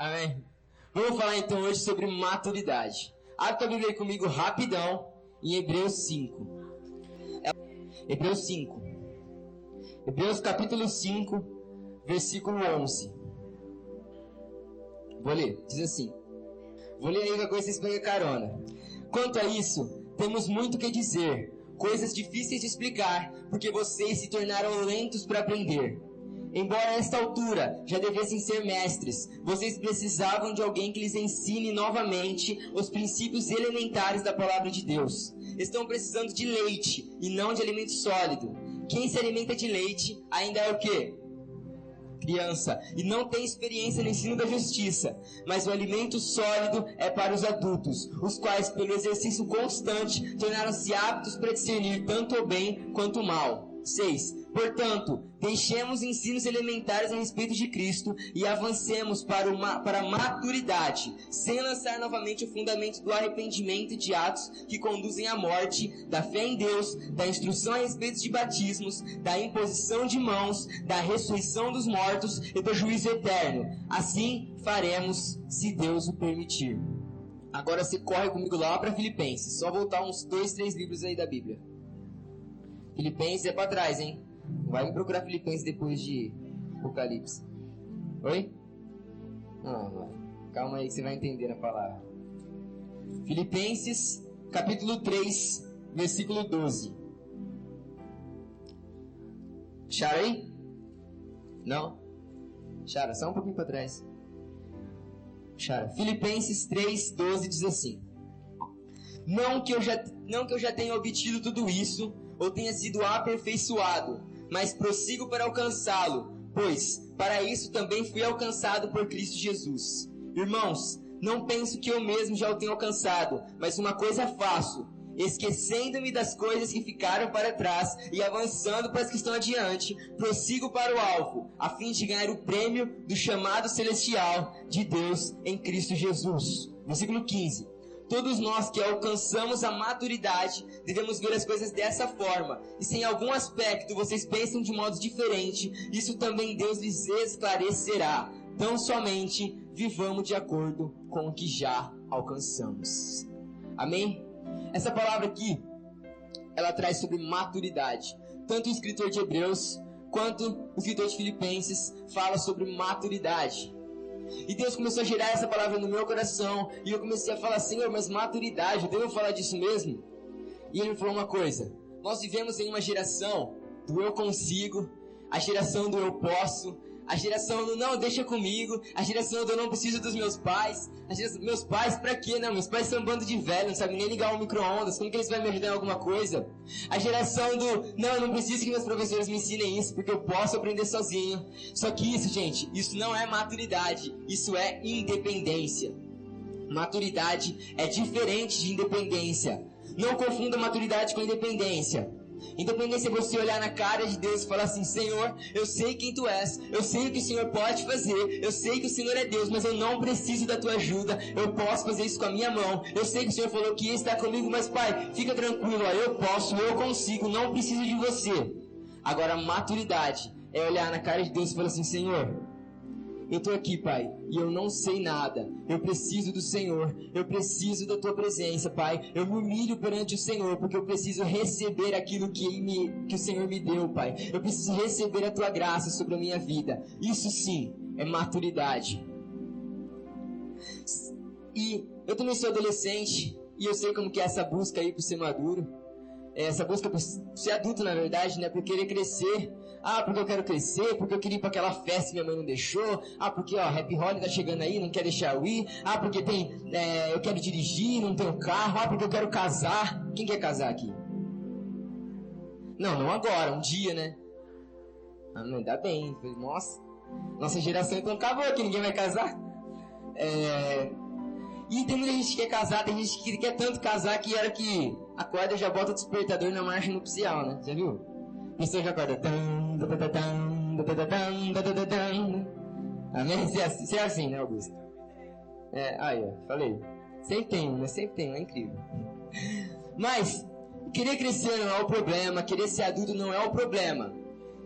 Amém? Vamos falar então hoje sobre maturidade. Abre a Bíblia comigo rapidão em Hebreus 5. Hebreus 5. Hebreus capítulo 5, versículo 11. Vou ler, diz assim. Vou ler aí que a coisa vocês carona. Quanto a isso, temos muito que dizer, coisas difíceis de explicar, porque vocês se tornaram lentos para aprender. Embora a esta altura já devessem ser mestres, vocês precisavam de alguém que lhes ensine novamente os princípios elementares da palavra de Deus. Estão precisando de leite e não de alimento sólido. Quem se alimenta de leite ainda é o quê? criança e não tem experiência no ensino da justiça, mas o alimento sólido é para os adultos, os quais, pelo exercício constante, tornaram-se aptos para discernir tanto o bem quanto o mal. 6. Portanto, deixemos ensinos elementares a respeito de Cristo e avancemos para, uma, para a maturidade, sem lançar novamente o fundamento do arrependimento de atos que conduzem à morte, da fé em Deus, da instrução a respeito de batismos, da imposição de mãos, da ressurreição dos mortos e do juízo eterno. Assim faremos, se Deus o permitir. Agora você corre comigo lá para Filipenses. Só voltar uns dois, três livros aí da Bíblia. Filipenses é para trás, hein? Vai me procurar Filipenses depois de Apocalipse. Oi? Não. Calma aí que você vai entender a palavra. Filipenses, capítulo 3, versículo 12. Chara aí? Não? Chara, só um pouquinho para trás. Chara. Filipenses 3, 12 diz assim. Não que, eu já, não que eu já tenha obtido tudo isso, ou tenha sido aperfeiçoado, mas prossigo para alcançá-lo, pois para isso também fui alcançado por Cristo Jesus. Irmãos, não penso que eu mesmo já o tenho alcançado, mas uma coisa faço, esquecendo-me das coisas que ficaram para trás e avançando para as que estão adiante, prossigo para o alvo, a fim de ganhar o prêmio do chamado celestial de Deus em Cristo Jesus. Versículo 15. Todos nós que alcançamos a maturidade devemos ver as coisas dessa forma. E se em algum aspecto vocês pensam de modo diferente, isso também Deus lhes esclarecerá. Tão somente vivamos de acordo com o que já alcançamos. Amém? Essa palavra aqui, ela traz sobre maturidade. Tanto o escritor de Hebreus quanto o escritor de Filipenses fala sobre maturidade. E Deus começou a gerar essa palavra no meu coração. E eu comecei a falar, Senhor, mas maturidade, devo falar disso mesmo? E ele me falou uma coisa. Nós vivemos em uma geração do eu consigo, a geração do eu posso, a geração do não, deixa comigo, a geração do não preciso dos meus pais, a geração, meus pais pra quê? Não, meus pais são um bando de velho, não sabem nem ligar um micro-ondas, como que eles vão me ajudar em alguma coisa? A geração do não, eu não preciso que meus professores me ensinem isso, porque eu posso aprender sozinho. Só que isso, gente, isso não é maturidade, isso é independência. Maturidade é diferente de independência. Não confunda maturidade com independência. Independência é você olhar na cara de Deus e falar assim: Senhor, eu sei quem tu és, eu sei o que o Senhor pode fazer, eu sei que o Senhor é Deus, mas eu não preciso da tua ajuda, eu posso fazer isso com a minha mão. Eu sei que o Senhor falou que ia estar comigo, mas Pai, fica tranquilo, ó, eu posso, eu consigo, não preciso de você. Agora, maturidade é olhar na cara de Deus e falar assim: Senhor, eu estou aqui, Pai, e eu não sei nada. Eu preciso do Senhor. Eu preciso da Tua presença, Pai. Eu me humilho perante o Senhor, porque eu preciso receber aquilo que, me, que o Senhor me deu, Pai. Eu preciso receber a Tua graça sobre a minha vida. Isso sim é maturidade. E eu também sou adolescente, e eu sei como que é essa busca aí por ser maduro essa busca por ser adulto, na verdade, né? Por querer crescer. Ah, porque eu quero crescer, porque eu queria ir para aquela festa que minha mãe não deixou. Ah, porque, ó, Happy Holly tá chegando aí, não quer deixar eu ir. Ah, porque tem, é, eu quero dirigir, não tenho carro. Ah, porque eu quero casar. Quem quer casar aqui? Não, não agora, um dia, né? Ah, não, ainda bem. Nossa, nossa geração então acabou aqui, ninguém vai casar. É... E tem muita gente que quer casar, tem gente que quer tanto casar que era que acorda e já bota o despertador na marcha nupcial, né? Já viu? A acorda. Amém? Você é assim, você é assim né, Augusto? É, aí, ó, falei. Sempre tem, né? Sempre tem, é incrível. Mas, querer crescer não é o problema, querer ser adulto não é o problema.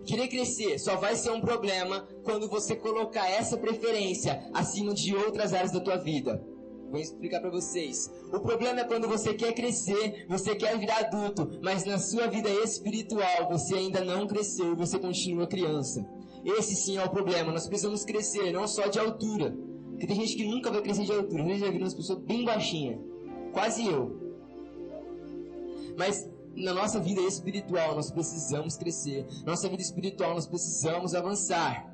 Querer crescer só vai ser um problema quando você colocar essa preferência acima de outras áreas da tua vida. Vou explicar para vocês. O problema é quando você quer crescer, você quer virar adulto, mas na sua vida espiritual você ainda não cresceu e você continua criança. Esse sim é o problema. Nós precisamos crescer, não só de altura. Porque tem gente que nunca vai crescer de altura. Gente já viu umas pessoas bem baixinhas. Quase eu. Mas na nossa vida espiritual nós precisamos crescer. Nossa vida espiritual nós precisamos avançar.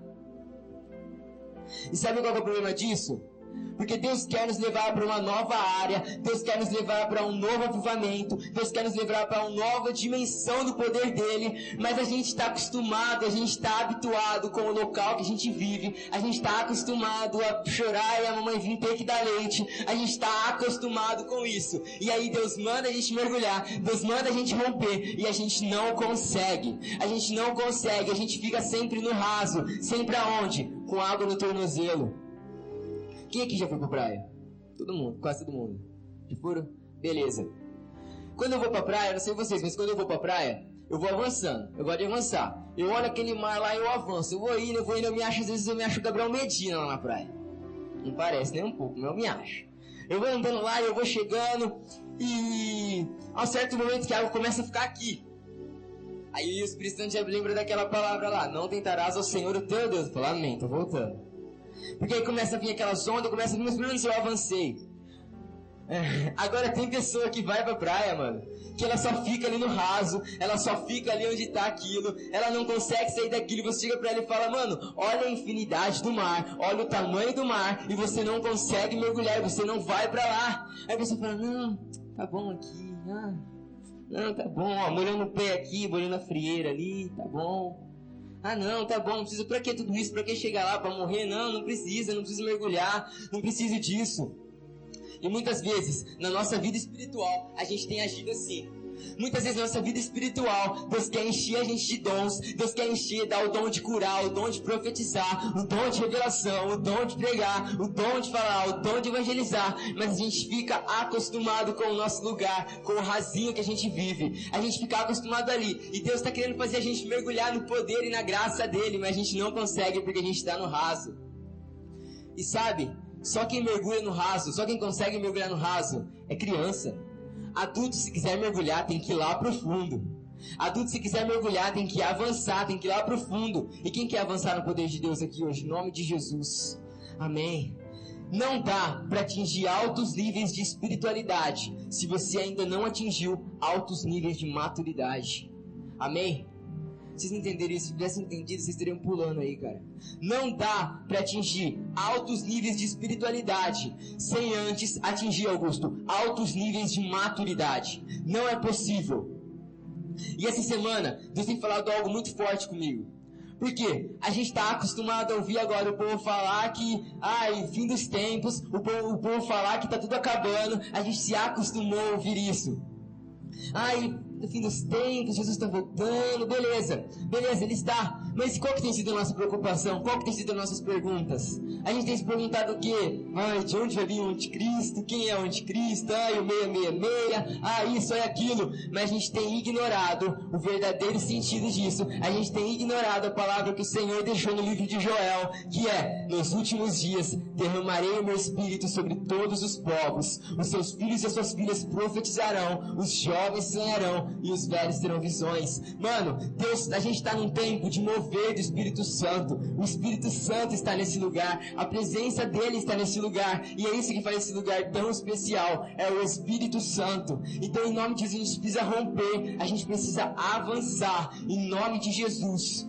E sabe qual é o problema disso? Porque Deus quer nos levar para uma nova área, Deus quer nos levar para um novo avivamento, Deus quer nos levar para uma nova dimensão do poder dele, mas a gente está acostumado, a gente está habituado com o local que a gente vive, a gente está acostumado a chorar e a mamãe vir ter que dar leite, a gente está acostumado com isso. E aí Deus manda a gente mergulhar, Deus manda a gente romper e a gente não consegue. A gente não consegue, a gente fica sempre no raso, sempre aonde? Com água no tornozelo. Quem aqui já foi pra praia? Todo mundo, quase todo mundo. Já foram? Beleza. Quando eu vou pra praia, não sei vocês, mas quando eu vou pra praia, eu vou avançando. Eu gosto de avançar. Eu olho aquele mar lá e eu avanço. Eu vou indo, eu vou indo, eu me acho, às vezes eu me acho Gabriel Medina lá na praia. Não parece nem um pouco, mas eu me acho. Eu vou andando lá e eu vou chegando e a um certo momento que a água começa a ficar aqui. Aí o Espírito Santo já lembra daquela palavra lá, não tentarás ao Senhor o teu Deus. Fala amém, tô voltando. Porque aí começa a vir aquelas ondas, começa a vir, mas pelo menos eu avancei. É, agora tem pessoa que vai pra praia, mano, que ela só fica ali no raso, ela só fica ali onde tá aquilo, ela não consegue sair daquilo, você chega pra ela e fala, mano, olha a infinidade do mar, olha o tamanho do mar, e você não consegue mergulhar, você não vai pra lá. Aí você fala, não, tá bom aqui, ah, não, tá bom, ó, molhando o pé aqui, molhando a frieira ali, tá bom. Ah, não, tá bom, não precisa. Pra que tudo isso? Pra que chegar lá pra morrer? Não, não precisa, não precisa mergulhar, não precisa disso. E muitas vezes, na nossa vida espiritual, a gente tem agido assim. Muitas vezes na nossa vida espiritual, Deus quer encher a gente de dons, Deus quer encher, dar o dom de curar, o dom de profetizar, o dom de revelação, o dom de pregar, o dom de falar, o dom de evangelizar, mas a gente fica acostumado com o nosso lugar, com o rasinho que a gente vive. A gente fica acostumado ali. E Deus está querendo fazer a gente mergulhar no poder e na graça dele, mas a gente não consegue porque a gente está no raso. E sabe, só quem mergulha no raso, só quem consegue mergulhar no raso é criança. Adulto, se quiser mergulhar, tem que ir lá pro fundo. Adulto, se quiser mergulhar, tem que avançar, tem que ir lá pro fundo. E quem quer avançar no poder de Deus aqui hoje? Em nome de Jesus. Amém. Não dá para atingir altos níveis de espiritualidade se você ainda não atingiu altos níveis de maturidade. Amém? Vocês entenderem isso, se tivessem entendido, vocês estariam pulando aí, cara. Não dá para atingir altos níveis de espiritualidade sem antes atingir, Augusto, altos níveis de maturidade. Não é possível. E essa semana, Deus tem falado algo muito forte comigo. Por quê? A gente está acostumado a ouvir agora o povo falar que, ai, fim dos tempos, o povo, o povo falar que está tudo acabando, a gente se acostumou a ouvir isso. Ai, no fim dos tempos, Jesus está voltando, beleza, beleza, ele está. Mas qual que tem sido a nossa preocupação? Qual que tem sido as nossas perguntas? A gente tem se perguntado o quê? Ai, de onde vai vir o anticristo? Quem é o anticristo? Ai, o 666, ah, isso é aquilo. Mas a gente tem ignorado o verdadeiro sentido disso. A gente tem ignorado a palavra que o Senhor deixou no livro de Joel, que é, nos últimos dias, derramarei o meu espírito sobre todos os povos. Os seus filhos e as suas filhas profetizarão, os jovens sonharão, e os velhos terão visões. Mano, Deus, a gente está num tempo de mover do Espírito Santo. O Espírito Santo está nesse lugar. A presença dele está nesse lugar. E é isso que faz esse lugar tão especial. É o Espírito Santo. Então, em nome de Jesus, a gente precisa romper. A gente precisa avançar. Em nome de Jesus.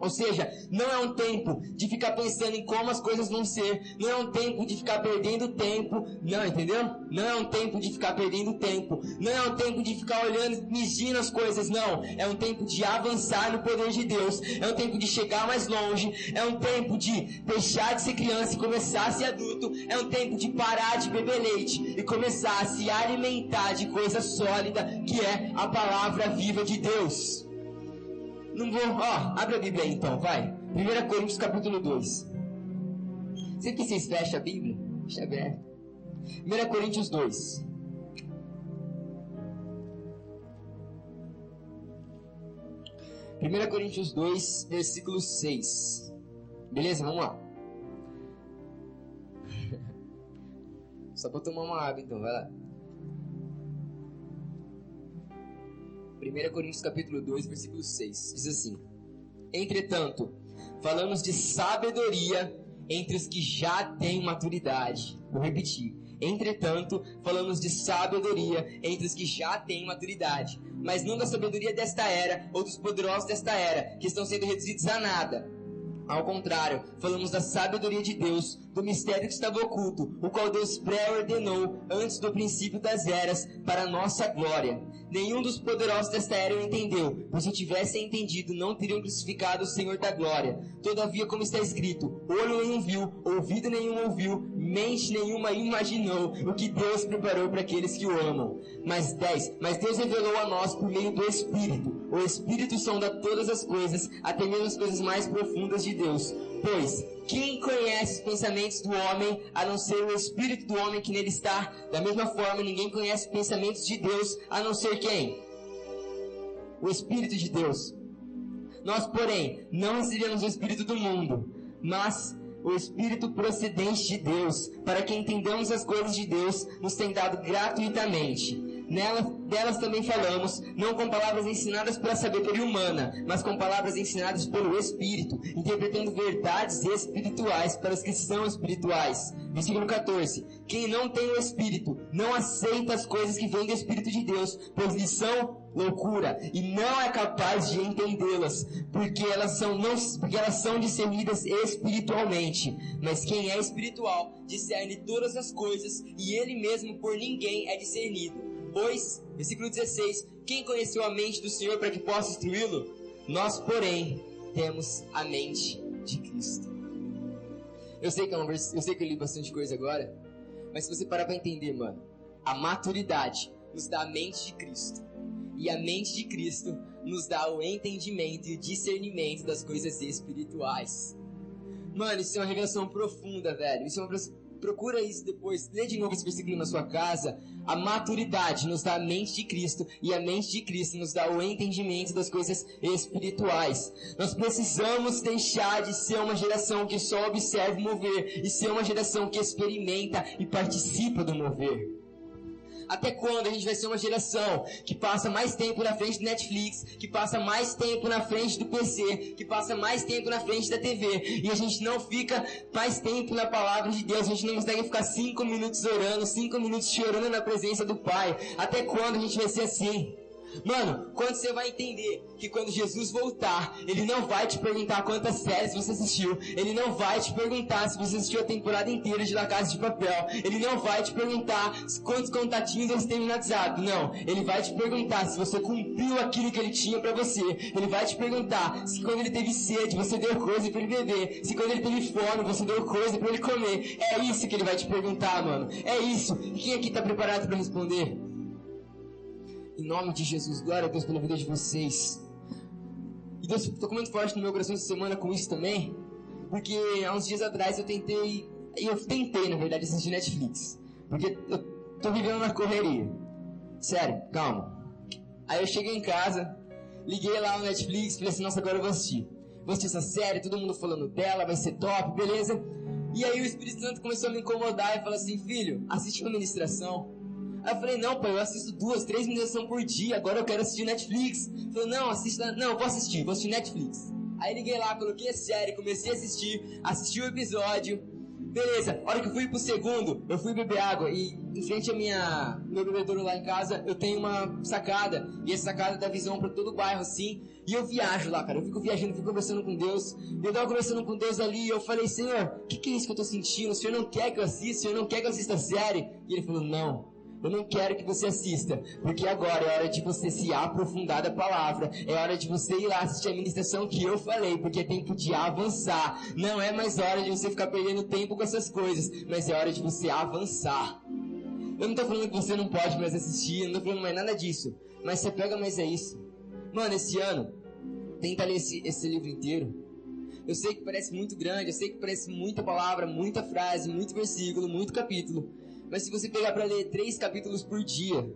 Ou seja, não é um tempo de ficar pensando em como as coisas vão ser, não é um tempo de ficar perdendo tempo, não, entendeu? Não é um tempo de ficar perdendo tempo, não é um tempo de ficar olhando, medindo as coisas, não. É um tempo de avançar no poder de Deus, é um tempo de chegar mais longe, é um tempo de deixar de ser criança e começar a ser adulto, é um tempo de parar de beber leite e começar a se alimentar de coisa sólida que é a palavra viva de Deus. Não vou. Ó, abre a Bíblia aí então, vai. 1 Coríntios capítulo 2. Sempre que vocês fecham a Bíblia, deixa aberto. 1 Coríntios 2. 1 Coríntios 2, versículo 6. Beleza? Vamos lá. Só pra tomar uma água então, vai lá. 1 Coríntios capítulo 2, versículo 6. Diz assim: Entretanto, falamos de sabedoria entre os que já têm maturidade. Vou repetir. Entretanto, falamos de sabedoria entre os que já têm maturidade, mas não da sabedoria desta era ou dos poderosos desta era, que estão sendo reduzidos a nada. Ao contrário, falamos da sabedoria de Deus, do mistério que estava oculto, o qual Deus pré-ordenou antes do princípio das eras, para nossa glória. Nenhum dos poderosos desta era o entendeu, pois se tivessem entendido, não teriam crucificado o Senhor da glória. Todavia, como está escrito, olho nenhum viu, ouvido nenhum ouviu, mente nenhuma imaginou o que Deus preparou para aqueles que o amam. Mas 10. Mas Deus revelou a nós por meio do Espírito. O Espírito sonda todas as coisas, até mesmo as coisas mais profundas de Deus. Pois, quem conhece os pensamentos do homem, a não ser o Espírito do homem que nele está? Da mesma forma, ninguém conhece os pensamentos de Deus, a não ser quem? O Espírito de Deus. Nós, porém, não recebemos o Espírito do mundo, mas o Espírito procedente de Deus, para que entendamos as coisas de Deus, nos tem dado gratuitamente. Nelas, delas também falamos, não com palavras ensinadas pela sabedoria humana, mas com palavras ensinadas pelo Espírito, interpretando verdades espirituais para os que são espirituais. Versículo 14. Quem não tem o Espírito, não aceita as coisas que vêm do Espírito de Deus, pois lhes são loucura e não é capaz de entendê-las, porque elas são não, porque elas são discernidas espiritualmente. Mas quem é espiritual discerne todas as coisas e ele mesmo por ninguém é discernido. Pois, versículo 16: Quem conheceu a mente do Senhor para que possa instruí-lo? Nós, porém, temos a mente de Cristo. Eu sei que é um vers... eu sei que eu li bastante coisa agora, mas se você parar para entender, mano, a maturidade nos dá a mente de Cristo. E a mente de Cristo nos dá o entendimento e o discernimento das coisas espirituais. Mano, isso é uma revelação profunda, velho. Isso é uma Procura isso depois, lê de novo esse versículo na sua casa. A maturidade nos dá a mente de Cristo e a mente de Cristo nos dá o entendimento das coisas espirituais. Nós precisamos deixar de ser uma geração que só observa o mover e ser uma geração que experimenta e participa do mover. Até quando a gente vai ser uma geração que passa mais tempo na frente do Netflix, que passa mais tempo na frente do PC, que passa mais tempo na frente da TV, e a gente não fica mais tempo na palavra de Deus, a gente não consegue ficar cinco minutos orando, cinco minutos chorando na presença do Pai. Até quando a gente vai ser assim? Mano, quando você vai entender que quando Jesus voltar, Ele não vai te perguntar quantas séries você assistiu, Ele não vai te perguntar se você assistiu a temporada inteira de La Casa de Papel, Ele não vai te perguntar quantos contatinhos você tem no WhatsApp, não. Ele vai te perguntar se você cumpriu aquilo que Ele tinha para você. Ele vai te perguntar se quando Ele teve sede, você deu coisa para Ele beber, se quando Ele teve fome, você deu coisa para Ele comer. É isso que Ele vai te perguntar, mano. É isso. E quem aqui tá preparado para responder? Em nome de Jesus, glória a Deus pela vida de vocês. E Deus tocou muito forte no meu coração essa semana com isso também, porque há uns dias atrás eu tentei, eu tentei na verdade assistir Netflix, porque eu tô vivendo na correria. Sério, calma. Aí eu cheguei em casa, liguei lá no Netflix, falei assim, nossa, agora eu vou assistir. Vou assistir essa série, todo mundo falando dela, vai ser top, beleza? E aí o Espírito Santo começou a me incomodar e falou assim, filho, assiste uma ministração. Aí eu falei, não, pai, eu assisto duas, três ministrações por dia, agora eu quero assistir Netflix. Ele falou, não, assista, não, vou assistir, vou assistir Netflix. Aí liguei lá, coloquei a série, comecei a assistir, assisti o episódio. Beleza, a hora que eu fui pro segundo, eu fui beber água e em frente à minha meu bebedouro lá em casa, eu tenho uma sacada, e essa sacada dá visão para todo o bairro assim, e eu viajo lá, cara. Eu fico viajando, fico conversando com Deus. E eu tava conversando com Deus ali, e eu falei: "Senhor, o que, que é isso que eu tô sentindo? O Senhor não quer que eu assista, o Senhor não quer que eu assista a série?" E ele falou: "Não. Eu não quero que você assista, porque agora é hora de você se aprofundar da palavra, é hora de você ir lá assistir a ministração que eu falei, porque é tempo de avançar. Não é mais hora de você ficar perdendo tempo com essas coisas, mas é hora de você avançar. Eu não tô falando que você não pode mais assistir, eu não tô falando mais nada disso, mas você pega mais é isso. Mano, esse ano, tenta ler esse, esse livro inteiro. Eu sei que parece muito grande, eu sei que parece muita palavra, muita frase, muito versículo, muito capítulo. Mas se você pegar para ler três capítulos por dia,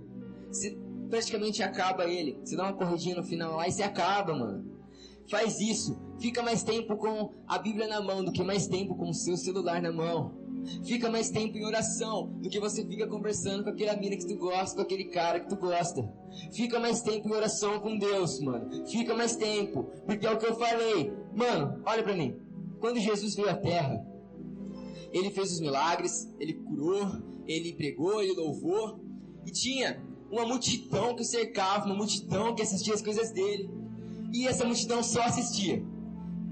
você praticamente acaba ele. Você dá uma corridinha no final lá e você acaba, mano. Faz isso. Fica mais tempo com a Bíblia na mão do que mais tempo com o seu celular na mão. Fica mais tempo em oração do que você fica conversando com aquela mina que tu gosta, com aquele cara que tu gosta. Fica mais tempo em oração com Deus, mano. Fica mais tempo. Porque é o que eu falei. Mano, olha pra mim. Quando Jesus veio à Terra, ele fez os milagres, ele curou, ele pregou, ele louvou. E tinha uma multidão que o cercava, uma multidão que assistia as coisas dele. E essa multidão só assistia.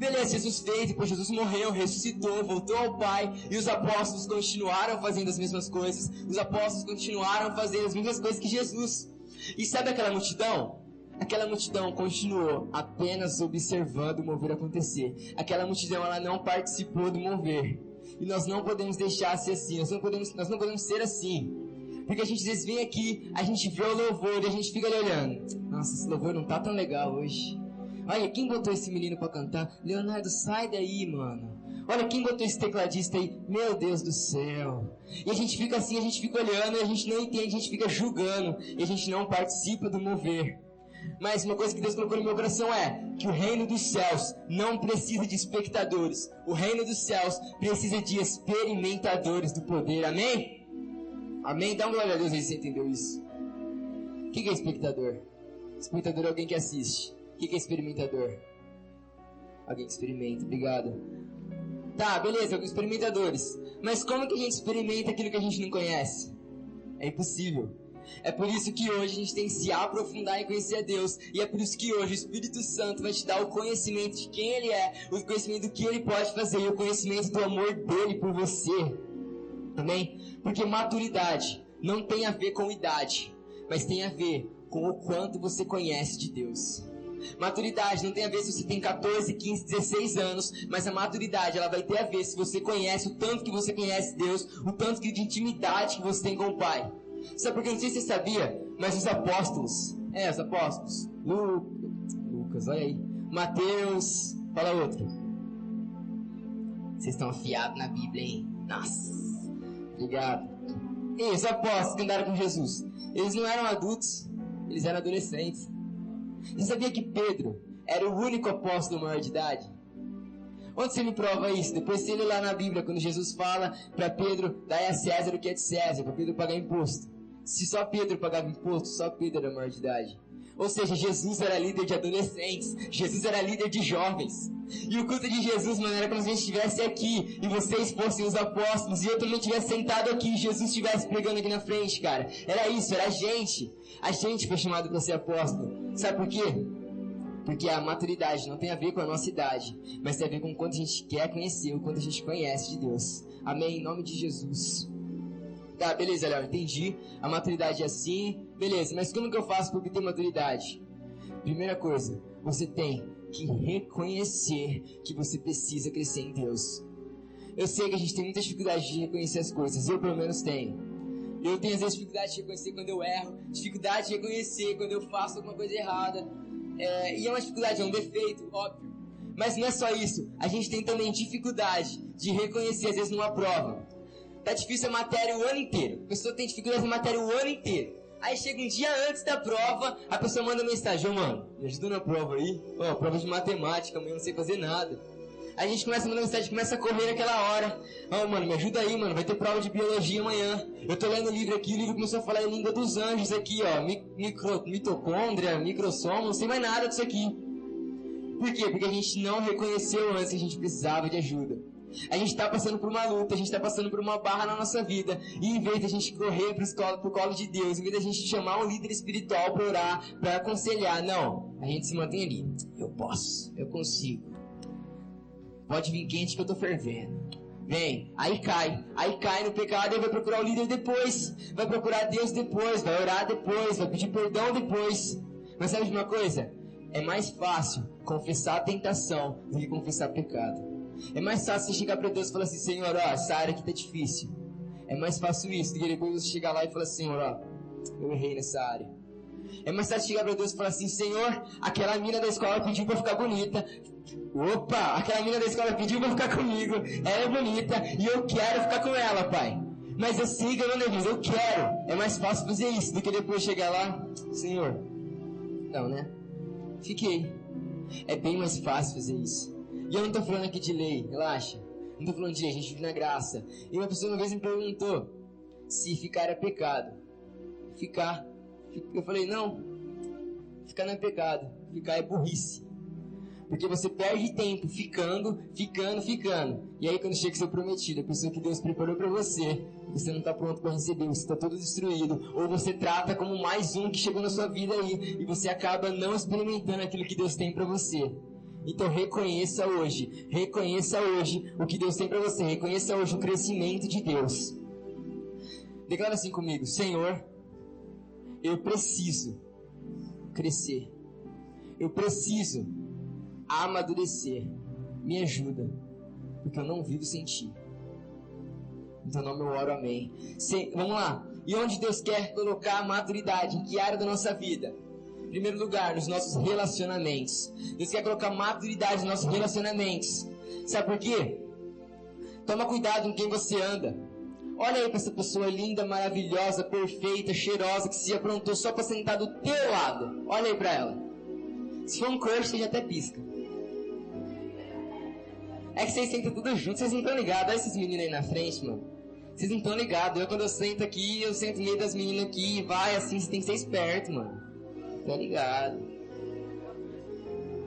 Beleza, Jesus fez, depois Jesus morreu, ressuscitou, voltou ao Pai, e os apóstolos continuaram fazendo as mesmas coisas, os apóstolos continuaram fazendo as mesmas coisas que Jesus. E sabe aquela multidão? Aquela multidão continuou apenas observando o mover acontecer. Aquela multidão ela não participou do mover. E nós não podemos deixar ser assim, nós não podemos, nós não podemos ser assim. Porque a gente às vezes vem aqui, a gente vê o louvor e a gente fica ali olhando. Nossa, esse louvor não tá tão legal hoje. Olha, quem botou esse menino para cantar? Leonardo, sai daí, mano. Olha, quem botou esse tecladista aí? Meu Deus do céu. E a gente fica assim, a gente fica olhando, a gente não entende, a gente fica julgando, e a gente não participa do mover. Mas uma coisa que Deus colocou no meu coração é que o reino dos céus não precisa de espectadores. O reino dos céus precisa de experimentadores do poder. Amém? Amém? Dá uma glória a Deus aí você entendeu isso. O que é espectador? Espectador é alguém que assiste. O que é experimentador? Alguém que experimenta, obrigado. Tá, beleza, experimentadores. Mas como que a gente experimenta aquilo que a gente não conhece? É impossível. É por isso que hoje a gente tem que se aprofundar em conhecer a Deus. E é por isso que hoje o Espírito Santo vai te dar o conhecimento de quem Ele é, o conhecimento do que Ele pode fazer e o conhecimento do amor dele por você. Amém? Porque maturidade não tem a ver com idade, mas tem a ver com o quanto você conhece de Deus. Maturidade não tem a ver se você tem 14, 15, 16 anos, mas a maturidade ela vai ter a ver se você conhece o tanto que você conhece Deus, o tanto de intimidade que você tem com o Pai. Sabe por que? Não sei se você sabia, mas os apóstolos, é, os apóstolos, Lu, Lucas, olha aí, Mateus, fala outro. Vocês estão afiados na Bíblia, hein? Nossa, obrigado. E os apóstolos que andaram com Jesus, eles não eram adultos, eles eram adolescentes. Você sabia que Pedro era o único apóstolo maior de idade? Onde você me prova isso? Depois você lê lá na Bíblia, quando Jesus fala para Pedro, dai a César o que é de César, para Pedro pagar imposto. Se só Pedro pagava imposto, só Pedro era maior de idade. Ou seja, Jesus era líder de adolescentes, Jesus era líder de jovens. E o culto de Jesus, mano, era como se a gente estivesse aqui e vocês fossem os apóstolos e eu também estivesse sentado aqui e Jesus estivesse pregando aqui na frente, cara. Era isso, era a gente. A gente foi chamado para ser apóstolo. Sabe por quê? Porque a maturidade não tem a ver com a nossa idade, mas tem a ver com o quanto a gente quer conhecer, o quanto a gente conhece de Deus. Amém? Em nome de Jesus. Tá, beleza, Léo, entendi. A maturidade é assim, beleza, mas como que eu faço para obter maturidade? Primeira coisa, você tem que reconhecer que você precisa crescer em Deus. Eu sei que a gente tem muita dificuldade de reconhecer as coisas, eu pelo menos tenho. Eu tenho às vezes dificuldade de reconhecer quando eu erro, dificuldade de reconhecer quando eu faço alguma coisa errada. É, e é uma dificuldade, é um defeito, óbvio. Mas não é só isso, a gente tem também dificuldade de reconhecer às vezes numa prova. Tá difícil a matéria o ano inteiro. A pessoa tem dificuldade na matéria o ano inteiro. Aí chega um dia antes da prova, a pessoa manda mensagem, ô mano, me ajuda na prova aí. Ó, oh, prova de matemática, amanhã não sei fazer nada. Aí a gente começa a mandar mensagem, começa a correr naquela hora. Ó, oh, mano, me ajuda aí, mano, vai ter prova de biologia amanhã. Eu tô lendo o livro aqui, o livro começou a falar em língua dos anjos aqui, ó. Micro, mitocôndria, microsoma, não sei mais nada disso aqui. Por quê? Porque a gente não reconheceu antes que a gente precisava de ajuda. A gente está passando por uma luta, a gente está passando por uma barra na nossa vida. E em vez de a gente correr para o colo de Deus, em vez de a gente chamar um líder espiritual para orar, para aconselhar, não. A gente se mantém ali. Eu posso, eu consigo. Pode vir quente que eu estou fervendo. Vem, aí cai, aí cai no pecado e vai procurar o líder depois, vai procurar Deus depois, vai orar depois, vai pedir perdão depois. Mas sabe de uma coisa? É mais fácil confessar a tentação do que confessar pecado. É mais fácil você chegar para Deus e falar assim, Senhor, ó, essa área aqui tá difícil. É mais fácil isso do que depois você chegar lá e falar, Senhor, ó, eu errei nessa área. É mais fácil chegar para Deus e falar assim, Senhor, aquela mina da escola pediu para ficar bonita. Opa, aquela mina da escola pediu para ficar comigo. Ela é bonita e eu quero ficar com ela, pai. Mas eu sei que eu não devido, eu quero. É mais fácil fazer isso do que depois chegar lá, Senhor. Não, né? Fiquei. É bem mais fácil fazer isso. E eu não tô falando aqui de lei, relaxa. Não tô falando de lei, a gente vive na graça. E uma pessoa uma vez me perguntou se ficar é pecado. Ficar. Eu falei, não. Ficar não é pecado. Ficar é burrice. Porque você perde tempo ficando, ficando, ficando. E aí quando chega o seu prometido, a pessoa que Deus preparou para você, você não está pronto para receber, você está todo destruído. Ou você trata como mais um que chegou na sua vida aí. E você acaba não experimentando aquilo que Deus tem para você. Então reconheça hoje, reconheça hoje o que Deus tem para você, reconheça hoje o crescimento de Deus. Declara assim comigo: Senhor, eu preciso crescer. Eu preciso amadurecer. Me ajuda, porque eu não vivo sem ti. Então, nome eu oro, amém. Vamos lá. E onde Deus quer colocar a maturidade? Em que área da nossa vida? Primeiro lugar, nos nossos relacionamentos. Deus quer colocar maturidade nos nossos relacionamentos. Sabe por quê? Toma cuidado com quem você anda. Olha aí para essa pessoa linda, maravilhosa, perfeita, cheirosa, que se aprontou só para sentar do teu lado. Olha aí para ela. Se for um crush, você já até pisca. É que vocês sentam tudo junto, vocês não estão ligados. Olha esses meninos aí na frente, mano. Vocês não estão ligados. Eu, quando eu sento aqui, eu sento no meio das meninas aqui. Vai assim, você tem que ser esperto, mano. Tá ligado.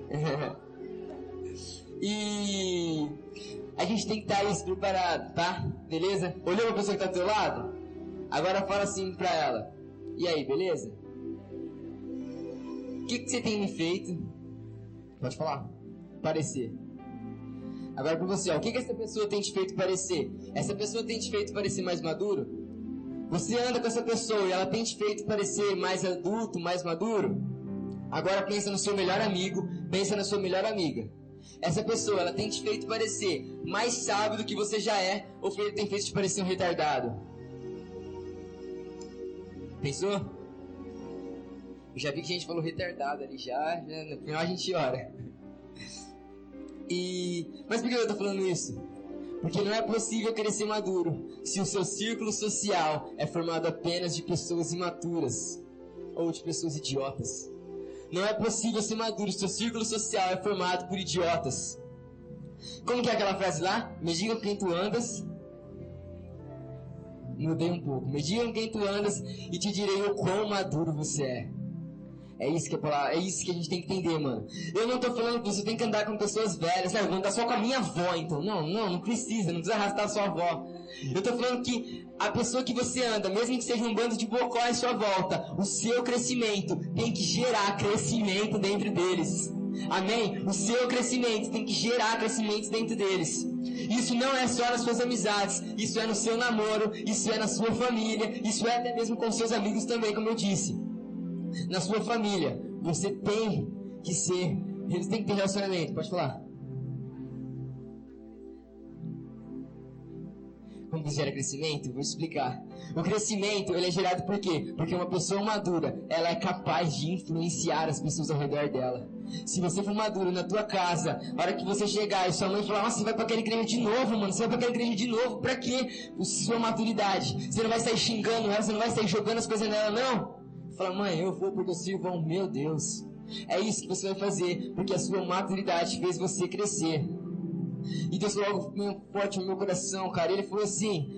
e a gente tem que estar isso preparado, tá? Beleza? Olhou pra pessoa que tá do teu lado? Agora fala assim pra ela. E aí, beleza? O que, que você tem feito? Pode falar. Parecer. Agora para você, ó, o que, que essa pessoa tem te feito parecer? Essa pessoa tem te feito parecer mais maduro? Você anda com essa pessoa e ela tem te feito parecer mais adulto, mais maduro? Agora pensa no seu melhor amigo, pensa na sua melhor amiga. Essa pessoa, ela tem te feito parecer mais sábio do que você já é, ou tem feito te parecer um retardado? Pensou? Eu já vi que a gente falou retardado ali já, já no final a gente ora. E mas por que eu tô falando isso? Porque não é possível crescer maduro se o seu círculo social é formado apenas de pessoas imaturas ou de pessoas idiotas. Não é possível ser maduro se o seu círculo social é formado por idiotas. Como que é aquela frase lá? Me digam quem tu andas. Mudei um pouco. Me digam quem tu andas e te direi o quão maduro você é. É isso que é, é isso que a gente tem que entender, mano. Eu não tô falando que você tem que andar com pessoas velhas, né? Eu vou andar só com a minha avó, então. Não, não, não precisa, não precisa arrastar a sua avó. Eu tô falando que a pessoa que você anda, mesmo que seja um bando de bocó à sua volta, o seu crescimento tem que gerar crescimento dentro deles. Amém? O seu crescimento tem que gerar crescimento dentro deles. Isso não é só nas suas amizades, isso é no seu namoro, isso é na sua família, isso é até mesmo com seus amigos também, como eu disse na sua família, você tem que ser, eles têm que ter relacionamento. Pode falar. Como gera crescimento? Vou explicar. O crescimento, ele é gerado por quê? Porque uma pessoa madura, ela é capaz de influenciar as pessoas ao redor dela. Se você for maduro na tua casa, a hora que você chegar e sua mãe falar, nossa, você vai pra aquela igreja de novo, mano, você vai pra aquela igreja de novo, pra quê? Por sua maturidade. Você não vai sair xingando ela, você não vai sair jogando as coisas nela, não. Fala, mãe, eu vou porque eu sirvo ao meu Deus. É isso que você vai fazer, porque a sua maturidade fez você crescer. E Deus algo forte no meu coração, cara. Ele falou assim: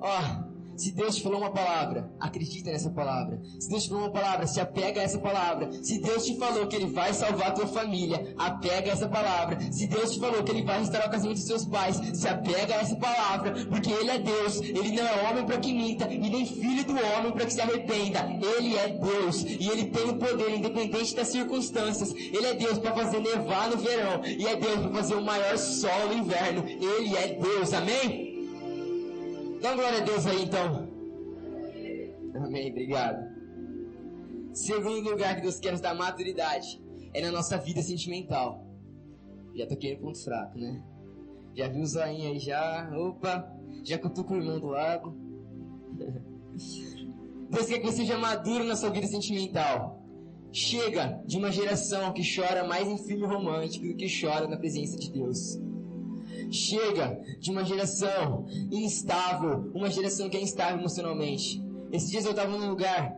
Ó, se Deus falou uma palavra, acredita nessa palavra. Se Deus falou uma palavra, se apega a essa palavra. Se Deus te falou que Ele vai salvar a tua família, apega a essa palavra. Se Deus te falou que Ele vai restaurar o casamento dos seus pais, se apega a essa palavra. Porque Ele é Deus, Ele não é homem para que minta, e nem filho do homem para que se arrependa. Ele é Deus, e Ele tem o poder, independente das circunstâncias. Ele é Deus para fazer nevar no verão, e é Deus para fazer o maior sol no inverno. Ele é Deus, amém? Dá glória a Deus aí então. Amém, obrigado. Segundo lugar que Deus quer nos dar maturidade é na nossa vida sentimental. Já toquei no ponto fraco, né? Já viu o zoinho aí já? Opa! Já cutuca o irmão do lado. Deus quer que você seja maduro na sua vida sentimental. Chega de uma geração que chora mais em filme romântico do que chora na presença de Deus. Chega de uma geração instável, uma geração que é instável emocionalmente. Esses dias eu estava num lugar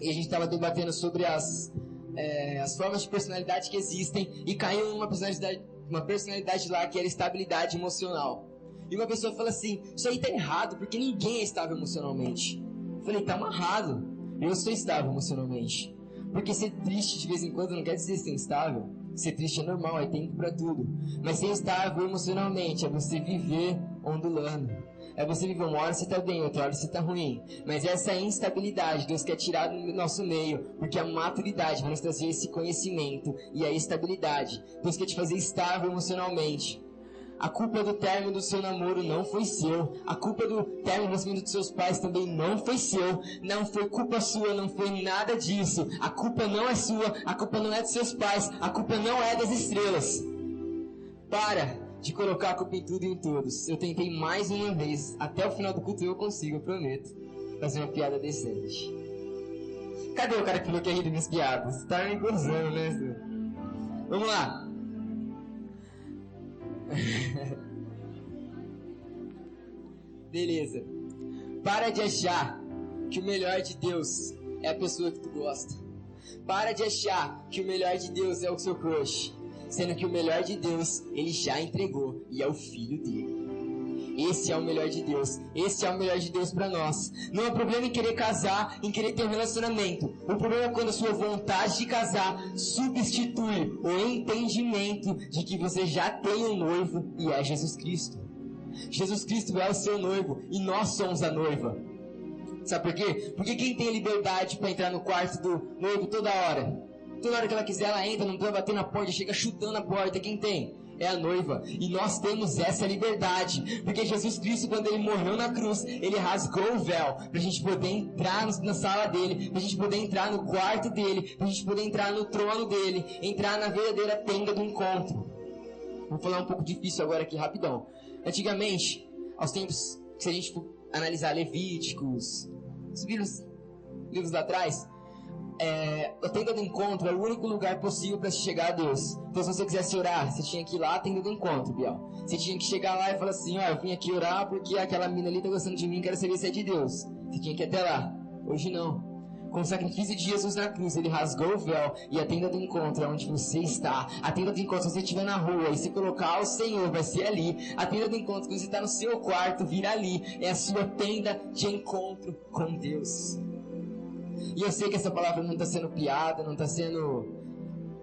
e a gente estava debatendo sobre as é, as formas de personalidade que existem e caiu numa personalidade, uma personalidade lá que era estabilidade emocional. E uma pessoa fala assim: Isso aí tá errado, porque ninguém é estável emocionalmente. Eu falei: Tá amarrado. Eu sou estável emocionalmente. Porque ser triste de vez em quando não quer dizer ser instável. Ser triste é normal, é tempo para tudo. Mas ser estável emocionalmente é você viver ondulando. É você viver uma hora você tá bem, outra hora você tá ruim. Mas essa instabilidade Deus quer tirar do nosso meio, porque a maturidade vai nos trazer esse conhecimento e a estabilidade. Deus quer te fazer estável emocionalmente. A culpa do término do seu namoro não foi seu. A culpa do término do relacionamento dos seus pais também não foi seu. Não foi culpa sua, não foi nada disso. A culpa não é sua, a culpa não é dos seus pais, a culpa não é das estrelas. Para de colocar a culpa em tudo e em todos. Eu tentei mais uma vez. Até o final do culto eu consigo, eu prometo. Fazer uma piada decente. Cadê o cara que falou que ia rir das minhas piadas? Tá me gozando, né? Vamos lá. Beleza. Para de achar que o melhor de Deus é a pessoa que tu gosta. Para de achar que o melhor de Deus é o seu crush. Sendo que o melhor de Deus ele já entregou e é o filho dele. Esse é o melhor de Deus. Esse é o melhor de Deus para nós. Não há problema em querer casar, em querer ter um relacionamento. O problema é quando a sua vontade de casar substitui o entendimento de que você já tem um noivo e é Jesus Cristo. Jesus Cristo é o seu noivo e nós somos a noiva. Sabe por quê? Porque quem tem liberdade para entrar no quarto do noivo toda hora? Toda hora que ela quiser, ela entra, não precisa bater na porta, chega chutando a porta. Quem tem? É a noiva. E nós temos essa liberdade. Porque Jesus Cristo, quando ele morreu na cruz, ele rasgou o véu para a gente poder entrar na sala dele, para a gente poder entrar no quarto dele, para a gente poder entrar no trono dele, entrar na verdadeira tenda do encontro. Vou falar um pouco difícil agora aqui, rapidão. Antigamente, aos tempos que se a gente for analisar Levíticos, os livros, livros lá atrás, é, a tenda do encontro é o único lugar possível para se chegar a Deus. Então, se você quisesse orar, você tinha que ir lá à tenda do encontro, Biel. Você tinha que chegar lá e falar assim: Ó, eu vim aqui orar porque aquela mina ali tá gostando de mim, quero saber se é de Deus. Você tinha que ir até lá. Hoje não. Com o sacrifício de Jesus na cruz, ele rasgou o véu e a tenda do encontro é onde você está. A tenda do encontro, se você estiver na rua e se colocar o Senhor, vai ser ali. A tenda do encontro, quando você está no seu quarto, vira ali. É a sua tenda de encontro com Deus. E eu sei que essa palavra não está sendo piada, não está sendo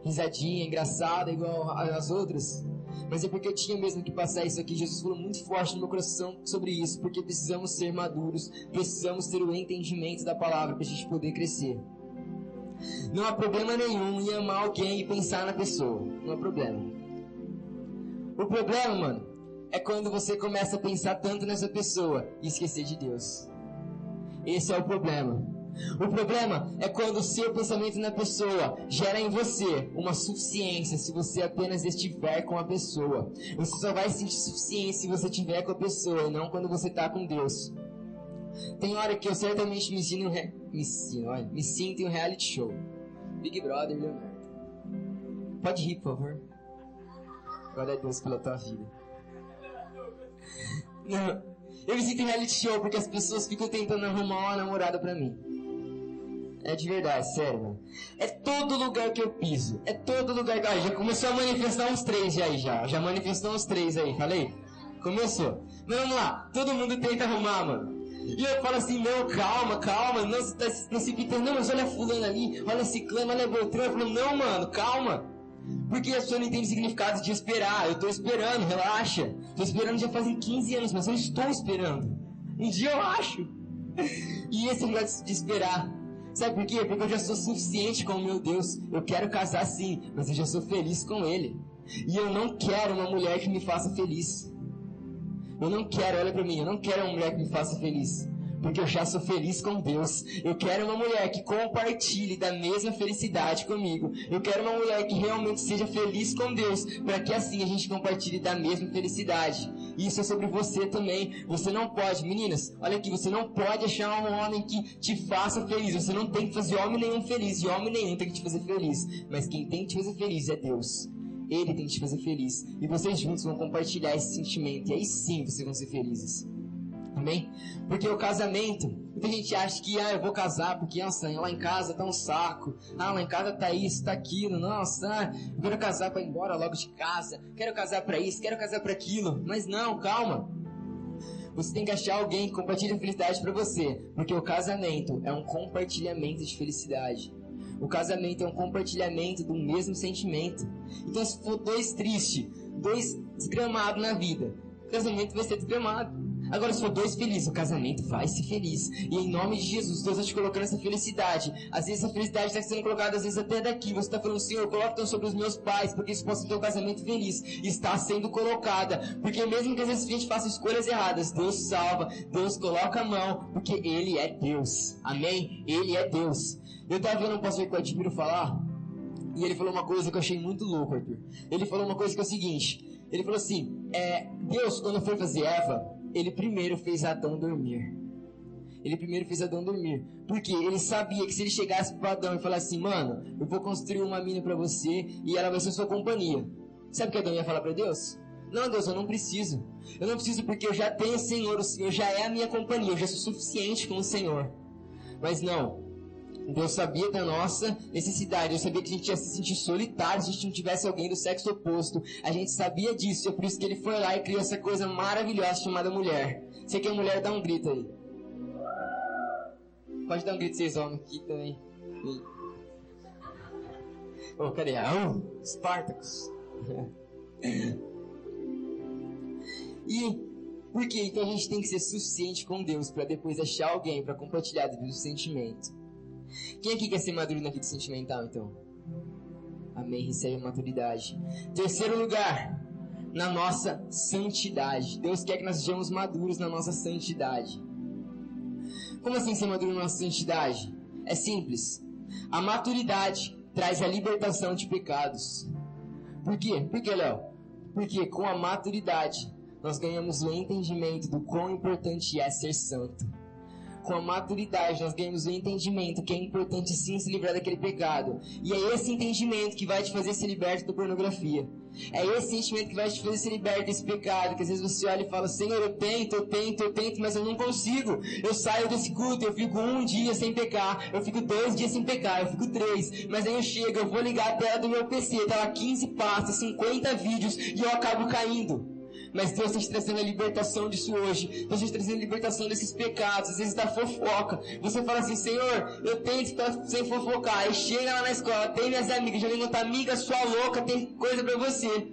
risadinha, engraçada, igual as outras. Mas é porque eu tinha mesmo que passar isso aqui. Jesus falou muito forte no meu coração sobre isso, porque precisamos ser maduros, precisamos ter o entendimento da palavra para a gente poder crescer. Não há problema nenhum em amar alguém e pensar na pessoa. Não há problema. O problema, mano, é quando você começa a pensar tanto nessa pessoa e esquecer de Deus. Esse é o problema. O problema é quando o seu pensamento na pessoa gera em você uma suficiência se você apenas estiver com a pessoa. Você só vai sentir suficiência se você estiver com a pessoa e não quando você está com Deus. Tem hora que eu certamente me ensino, re... me, ensino olha, me sinto em um reality show. Big Brother, Leonardo. Pode rir, por favor. Glória a Deus pela tua vida. Não, eu me sinto em reality show porque as pessoas ficam tentando arrumar uma namorada pra mim. É de verdade, sério, mano. É todo lugar que eu piso. É todo lugar que. Já começou a manifestar uns três aí já. Já manifestou uns três aí, falei? Começou. Mas vamos lá. Todo mundo tenta arrumar, mano. E eu falo assim, não, calma, calma, não, você tá se precipitando, não, mas olha fulano ali, olha ciclano, olha Beltrano. Eu falo, não, mano, calma. Porque a pessoa não entende o significado de esperar. Eu tô esperando, relaxa. Tô esperando já fazem 15 anos, mas eu estou esperando. Um dia eu acho. E esse negócio de esperar Sabe por quê? Porque eu já sou suficiente com o meu Deus. Eu quero casar sim, mas eu já sou feliz com Ele. E eu não quero uma mulher que me faça feliz. Eu não quero, olha para mim, eu não quero uma mulher que me faça feliz porque eu já sou feliz com Deus. Eu quero uma mulher que compartilhe da mesma felicidade comigo. Eu quero uma mulher que realmente seja feliz com Deus, para que assim a gente compartilhe da mesma felicidade. E isso é sobre você também. Você não pode, meninas, olha aqui, você não pode achar um homem que te faça feliz. Você não tem que fazer homem nenhum feliz, e homem nenhum tem que te fazer feliz. Mas quem tem que te fazer feliz é Deus. Ele tem que te fazer feliz. E vocês juntos vão compartilhar esse sentimento. E aí sim vocês vão ser felizes. Amém? Porque o casamento, muita gente acha que, ah, eu vou casar porque, nossa, lá em casa tá um saco. Ah, lá em casa tá isso, tá aquilo. Nossa, ah, eu quero casar para ir embora logo de casa. Quero casar para isso, quero casar para aquilo. Mas não, calma. Você tem que achar alguém que compartilhe felicidade para você. Porque o casamento é um compartilhamento de felicidade. O casamento é um compartilhamento do mesmo sentimento. Então, se for dois tristes, dois desgramados na vida, o casamento vai ser desgramado. Agora, se for dois felizes, o casamento vai ser feliz. E em nome de Jesus, Deus está te colocando essa felicidade. Às vezes essa felicidade está sendo colocada, às vezes até daqui. Você está falando, Senhor, coloca sobre os meus pais, porque isso possa ter um casamento feliz. Está sendo colocada. Porque mesmo que às vezes a gente faça escolhas erradas, Deus salva, Deus coloca a mão, porque Ele é Deus. Amém? Ele é Deus. Eu estava vendo um pastor que eu admiro falar, e ele falou uma coisa que eu achei muito louco, Arthur. Ele falou uma coisa que é o seguinte: ele falou assim, é, Deus, quando foi fazer Eva, ele primeiro fez Adão dormir. Ele primeiro fez Adão dormir. Porque ele sabia que se ele chegasse para Adão e falasse assim, mano, eu vou construir uma mina para você e ela vai ser sua companhia. Sabe o que Adão ia falar para Deus? Não, Deus, eu não preciso. Eu não preciso porque eu já tenho o Senhor, o Senhor já é a minha companhia, eu já sou suficiente com o Senhor. Mas não, Deus sabia da nossa necessidade. Deus sabia que a gente ia se sentir solitário se a gente não tivesse alguém do sexo oposto. A gente sabia disso. É por isso que ele foi lá e criou essa coisa maravilhosa chamada mulher. Você que é mulher, dá um grito aí. Pode dar um grito vocês homens aqui também. Ô, oh, cadê? Ah, Spartacus. e por que então a gente tem que ser suficiente com Deus para depois achar alguém para compartilhar do sentimento? Quem aqui quer ser maduro na vida sentimental, então? Amém, recebe a maturidade. Terceiro lugar, na nossa santidade. Deus quer que nós sejamos maduros na nossa santidade. Como assim ser maduro na nossa santidade? É simples. A maturidade traz a libertação de pecados. Por quê? Por quê, Léo? Porque com a maturidade nós ganhamos o entendimento do quão importante é ser santo com a maturidade, nós ganhamos o entendimento que é importante sim se livrar daquele pecado. E é esse entendimento que vai te fazer ser liberto da pornografia. É esse sentimento que vai te fazer ser liberto desse pecado. Que às vezes você olha e fala: Senhor, eu tento, eu tento, eu tento, mas eu não consigo. Eu saio desse culto, eu fico um dia sem pecar, eu fico dois dias sem pecar, eu fico três. Mas aí eu chego, eu vou ligar a tela do meu PC, tá lá 15 pastas, 50 vídeos e eu acabo caindo. Mas Deus está te trazendo a libertação disso hoje. Deus está te trazendo a libertação desses pecados, às vezes da fofoca. Você fala assim, Senhor, eu tento estar sem fofocar. Aí chega lá na escola, tem minhas amigas, já vem contar, amiga sua louca, tem coisa para você.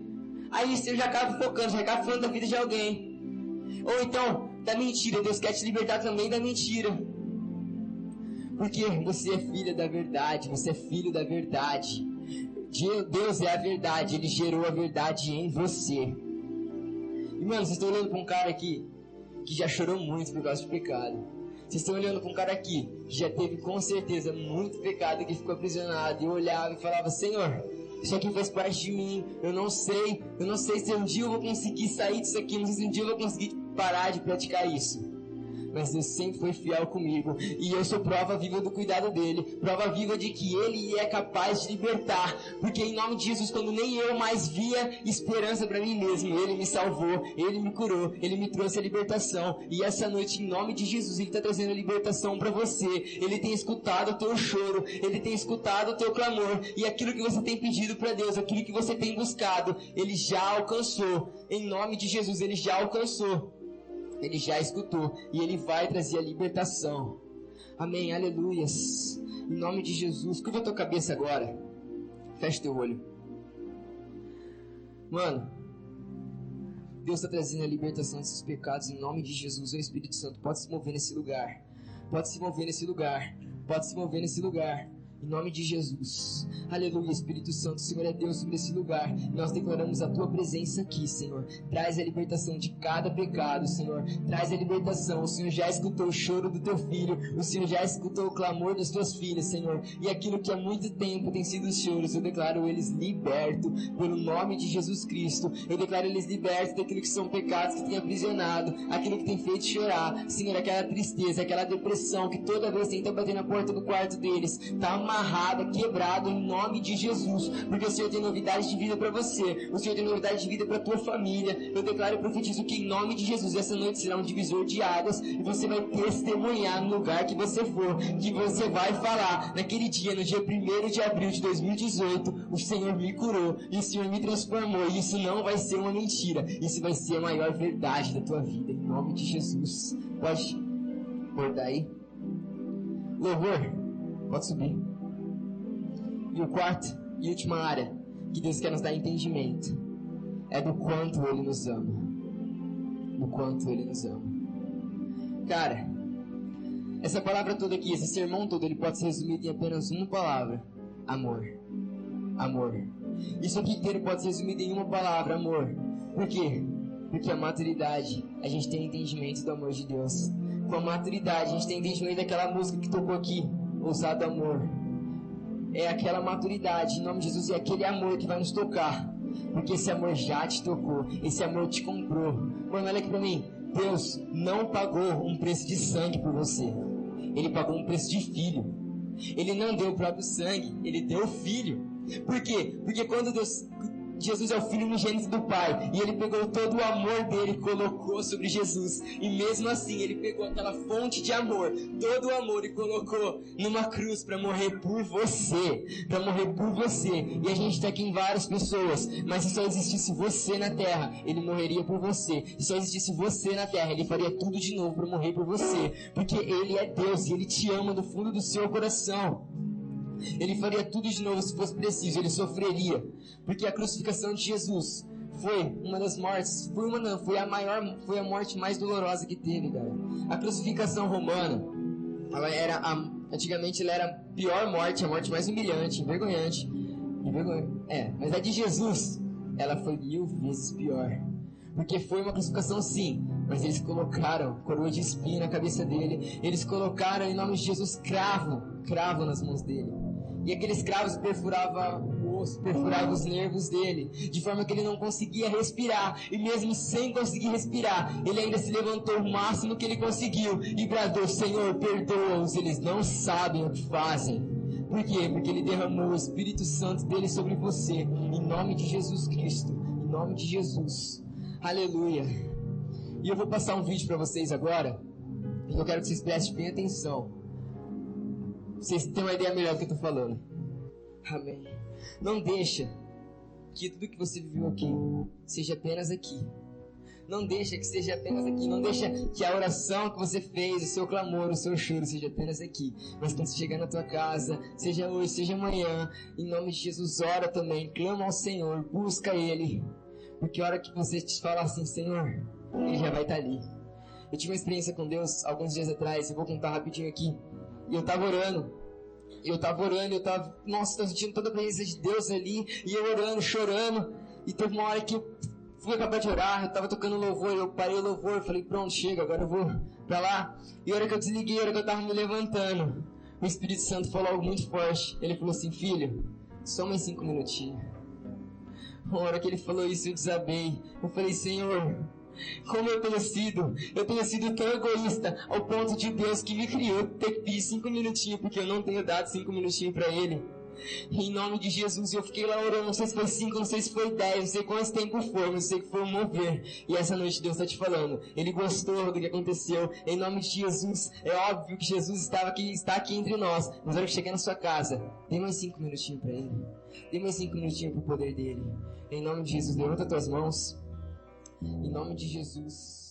Aí você já acaba focando, já acaba falando da vida de alguém. Ou então, da mentira. Deus quer te libertar também da mentira. Porque você é filha da verdade, você é filho da verdade. Deus é a verdade, Ele gerou a verdade em você. Mano, vocês estão olhando para um cara aqui que já chorou muito por causa de pecado. Vocês estão olhando para um cara aqui que já teve com certeza muito pecado que ficou aprisionado e olhava e falava: Senhor, isso aqui faz parte de mim. Eu não sei, eu não sei se um dia eu vou conseguir sair disso aqui, não sei se um dia eu vou conseguir parar de praticar isso mas Deus sempre foi fiel comigo. E eu sou prova viva do cuidado dele, prova viva de que ele é capaz de libertar. Porque em nome de Jesus, quando nem eu mais via esperança para mim mesmo, ele me salvou, ele me curou, ele me trouxe a libertação. E essa noite, em nome de Jesus, ele está trazendo a libertação para você. Ele tem escutado o teu choro, ele tem escutado o teu clamor. E aquilo que você tem pedido para Deus, aquilo que você tem buscado, ele já alcançou. Em nome de Jesus, ele já alcançou. Ele já escutou e ele vai trazer a libertação. Amém, aleluias. Em nome de Jesus, curva a tua cabeça agora. Fecha teu olho. Mano, Deus está trazendo a libertação desses pecados em nome de Jesus. O Espírito Santo pode se mover nesse lugar. Pode se mover nesse lugar. Pode se mover nesse lugar. Em nome de Jesus. Aleluia, Espírito Santo, Senhor é Deus sobre esse lugar. Nós declaramos a tua presença aqui, Senhor. Traz a libertação de cada pecado, Senhor. Traz a libertação. O Senhor já escutou o choro do teu filho. O Senhor já escutou o clamor das tuas filhas, Senhor. E aquilo que há muito tempo tem sido os choros, eu declaro eles libertos pelo nome de Jesus Cristo. Eu declaro eles libertos daquilo que são pecados que tem aprisionado, aquilo que tem feito chorar. Senhor, aquela tristeza, aquela depressão que toda vez tenta bater na porta do quarto deles. Tá amarrada, quebrada em nome de Jesus, porque o Senhor tem novidade de vida para você, o Senhor tem novidade de vida para tua família. Eu declaro e profetizo que em nome de Jesus essa noite será um divisor de águas e você vai testemunhar no lugar que você for, que você vai falar naquele dia, no dia 1 de abril de 2018, o Senhor me curou e o Senhor me transformou. E isso não vai ser uma mentira, isso vai ser a maior verdade da tua vida, em nome de Jesus. Pode bordar aí? Louvor, pode subir. E o quarto e última área que Deus quer nos dar entendimento é do quanto Ele nos ama. Do quanto Ele nos ama. Cara, essa palavra toda aqui, esse sermão todo, ele pode ser resumido em apenas uma palavra: amor. Amor. Isso aqui inteiro pode ser resumido em uma palavra: amor. Por quê? Porque a maturidade, a gente tem entendimento do amor de Deus. Com a maturidade, a gente tem entendimento daquela música que tocou aqui, Ousado Amor. É aquela maturidade, em nome de Jesus, é aquele amor que vai nos tocar. Porque esse amor já te tocou, esse amor te comprou. Mano, olha aqui pra mim. Deus não pagou um preço de sangue por você. Ele pagou um preço de filho. Ele não deu o próprio sangue, ele deu o filho. Por quê? Porque quando Deus Jesus é o filho unigênito do Pai. E ele pegou todo o amor dele e colocou sobre Jesus. E mesmo assim, ele pegou aquela fonte de amor, todo o amor, e colocou numa cruz para morrer por você. Para morrer por você. E a gente está aqui em várias pessoas. Mas se só existisse você na terra, ele morreria por você. Se só existisse você na terra, ele faria tudo de novo para morrer por você. Porque ele é Deus e ele te ama do fundo do seu coração. Ele faria tudo de novo se fosse preciso, ele sofreria. Porque a crucificação de Jesus foi uma das mortes, foi uma não, foi a maior, foi a morte mais dolorosa que teve, cara. A crucificação romana, ela era a, antigamente ela era a pior morte, a morte mais humilhante, envergonhante. Envergonha, é, mas a de Jesus, ela foi mil vezes pior. Porque foi uma crucificação sim, mas eles colocaram coroa de espinho na cabeça dele. Eles colocaram em nome de Jesus cravo, cravo nas mãos dele. E aqueles cravos perfuravam o osso, perfuravam os nervos dele, de forma que ele não conseguia respirar. E mesmo sem conseguir respirar, ele ainda se levantou o máximo que ele conseguiu e bradou: Senhor, perdoa-os, eles não sabem o que fazem. Por quê? Porque ele derramou o Espírito Santo dele sobre você, em nome de Jesus Cristo, em nome de Jesus. Aleluia. E eu vou passar um vídeo para vocês agora, e eu quero que vocês prestem bem atenção. Vocês têm uma ideia melhor do que eu estou falando. Amém. Não deixa que tudo que você viveu aqui seja apenas aqui. Não deixa que seja apenas aqui. Não deixa que a oração que você fez, o seu clamor, o seu choro seja apenas aqui. Mas quando você chegar na tua casa, seja hoje, seja amanhã, em nome de Jesus, ora também, clama ao Senhor, busca Ele. Porque a hora que você te fala assim, Senhor, Ele já vai estar ali. Eu tive uma experiência com Deus alguns dias atrás, eu vou contar rapidinho aqui. E eu tava orando. Eu tava orando, eu tava, nossa, tô sentindo toda a presença de Deus ali. E eu orando, chorando. E teve uma hora que eu fui acabar de orar, eu tava tocando louvor, eu parei o louvor, falei, pronto, chega, agora eu vou pra lá. E a hora que eu desliguei, a hora que eu tava me levantando, o Espírito Santo falou algo muito forte. Ele falou assim, filho, só mais cinco minutinhos. A hora que ele falou isso, eu desabei. Eu falei, Senhor, como eu tenho sido, eu tenho sido tão egoísta ao ponto de Deus que me criou ter que pedir cinco minutinhos porque eu não tenho dado cinco minutinhos para Ele. Em nome de Jesus, eu fiquei lá orando, não sei se foi cinco, não sei se foi dez, não sei quanto tempo foi, não sei que foi um mover. E essa noite Deus está te falando, Ele gostou do que aconteceu. Em nome de Jesus, é óbvio que Jesus estava aqui, está aqui entre nós. Mas hora que chegar na sua casa, dê mais cinco minutinhos para Ele. Dê mais cinco minutinhos para o poder dele. Em nome de Jesus, levanta tuas mãos. Em nome de Jesus.